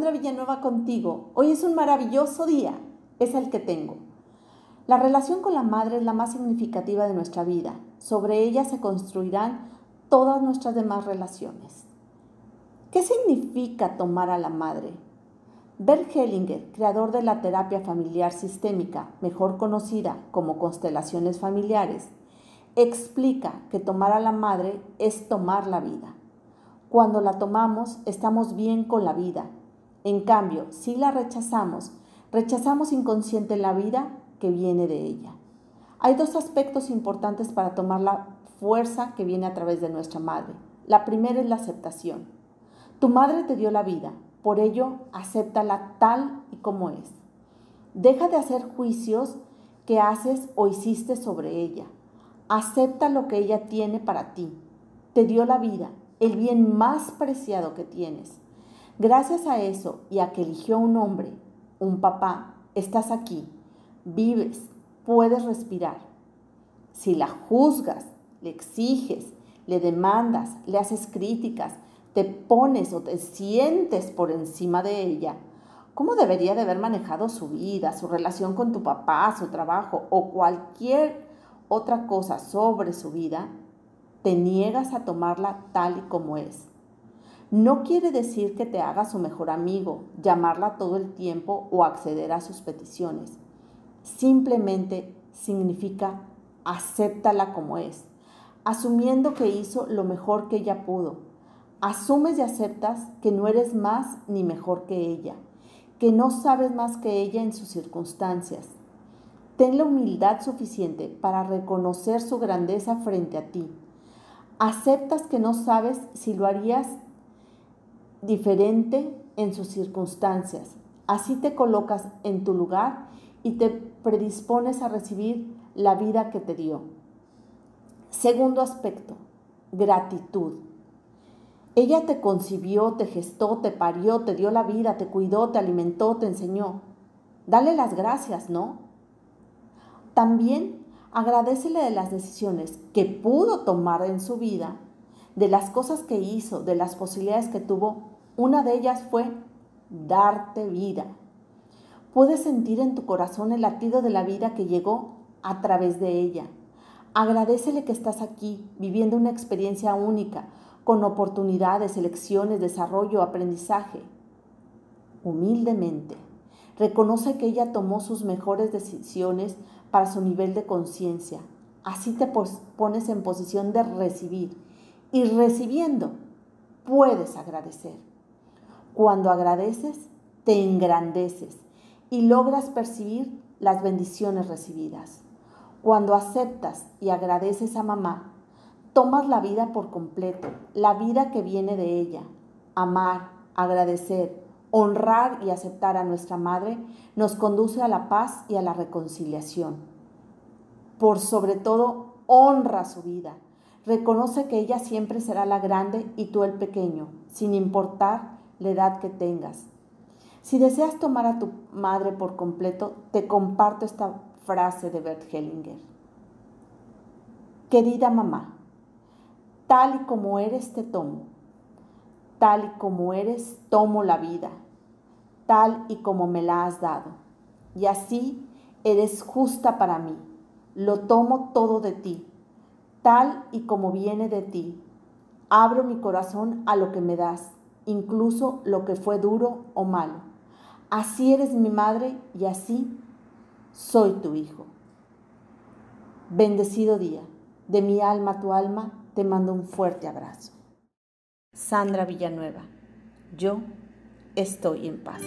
Sandra Villanueva contigo. Hoy es un maravilloso día, es el que tengo. La relación con la madre es la más significativa de nuestra vida. Sobre ella se construirán todas nuestras demás relaciones. ¿Qué significa tomar a la madre? Bert Hellinger, creador de la terapia familiar sistémica, mejor conocida como constelaciones familiares, explica que tomar a la madre es tomar la vida. Cuando la tomamos, estamos bien con la vida. En cambio, si la rechazamos, rechazamos inconsciente la vida que viene de ella. Hay dos aspectos importantes para tomar la fuerza que viene a través de nuestra madre. La primera es la aceptación. Tu madre te dio la vida, por ello acéptala tal y como es. Deja de hacer juicios que haces o hiciste sobre ella. Acepta lo que ella tiene para ti. Te dio la vida, el bien más preciado que tienes. Gracias a eso y a que eligió un hombre, un papá, estás aquí, vives, puedes respirar. Si la juzgas, le exiges, le demandas, le haces críticas, te pones o te sientes por encima de ella, ¿cómo debería de haber manejado su vida, su relación con tu papá, su trabajo o cualquier otra cosa sobre su vida, te niegas a tomarla tal y como es. No quiere decir que te haga su mejor amigo, llamarla todo el tiempo o acceder a sus peticiones. Simplemente significa acéptala como es, asumiendo que hizo lo mejor que ella pudo. Asumes y aceptas que no eres más ni mejor que ella, que no sabes más que ella en sus circunstancias Ten la humildad suficiente para reconocer su grandeza frente a ti. Aceptas que no sabes si lo harías diferente en sus circunstancias. Así te colocas en tu lugar y te predispones a recibir la vida que te dio. Segundo aspecto, gratitud. Ella te concibió, te gestó, te parió, te dio la vida, te cuidó, te alimentó, te enseñó. Dale las gracias, ¿no? También agradecele de las decisiones que pudo tomar en su vida, de las cosas que hizo, de las posibilidades que tuvo. Una de ellas fue darte vida. Puedes sentir en tu corazón el latido de la vida que llegó a través de ella. Agradecele que estás aquí, viviendo una experiencia única, con oportunidades, elecciones, desarrollo, aprendizaje. Humildemente, reconoce que ella tomó sus mejores decisiones para su nivel de conciencia. Así te pones en posición de recibir. Y recibiendo, puedes agradecer. Cuando agradeces, te engrandeces y logras percibir las bendiciones recibidas. Cuando aceptas y agradeces a mamá, tomas la vida por completo, la vida que viene de ella. Amar, agradecer, Honrar y aceptar a nuestra Madre nos conduce a la paz y a la reconciliación. Por sobre todo, honra su vida. Reconoce que ella siempre será la grande y tú el pequeño, sin importar la edad que tengas. Si deseas tomar a tu madre por completo, te comparto esta frase de Bert Hellinger. Querida mamá, tal y como eres te tomo tal y como eres, tomo la vida, tal y como me la has dado. Y así eres justa para mí. Lo tomo todo de ti, tal y como viene de ti. Abro mi corazón a lo que me das, incluso lo que fue duro o malo. Así eres mi madre y así soy tu hijo. Bendecido día. De mi alma a tu alma, te mando un fuerte abrazo. Sandra Villanueva. Yo estoy en paz.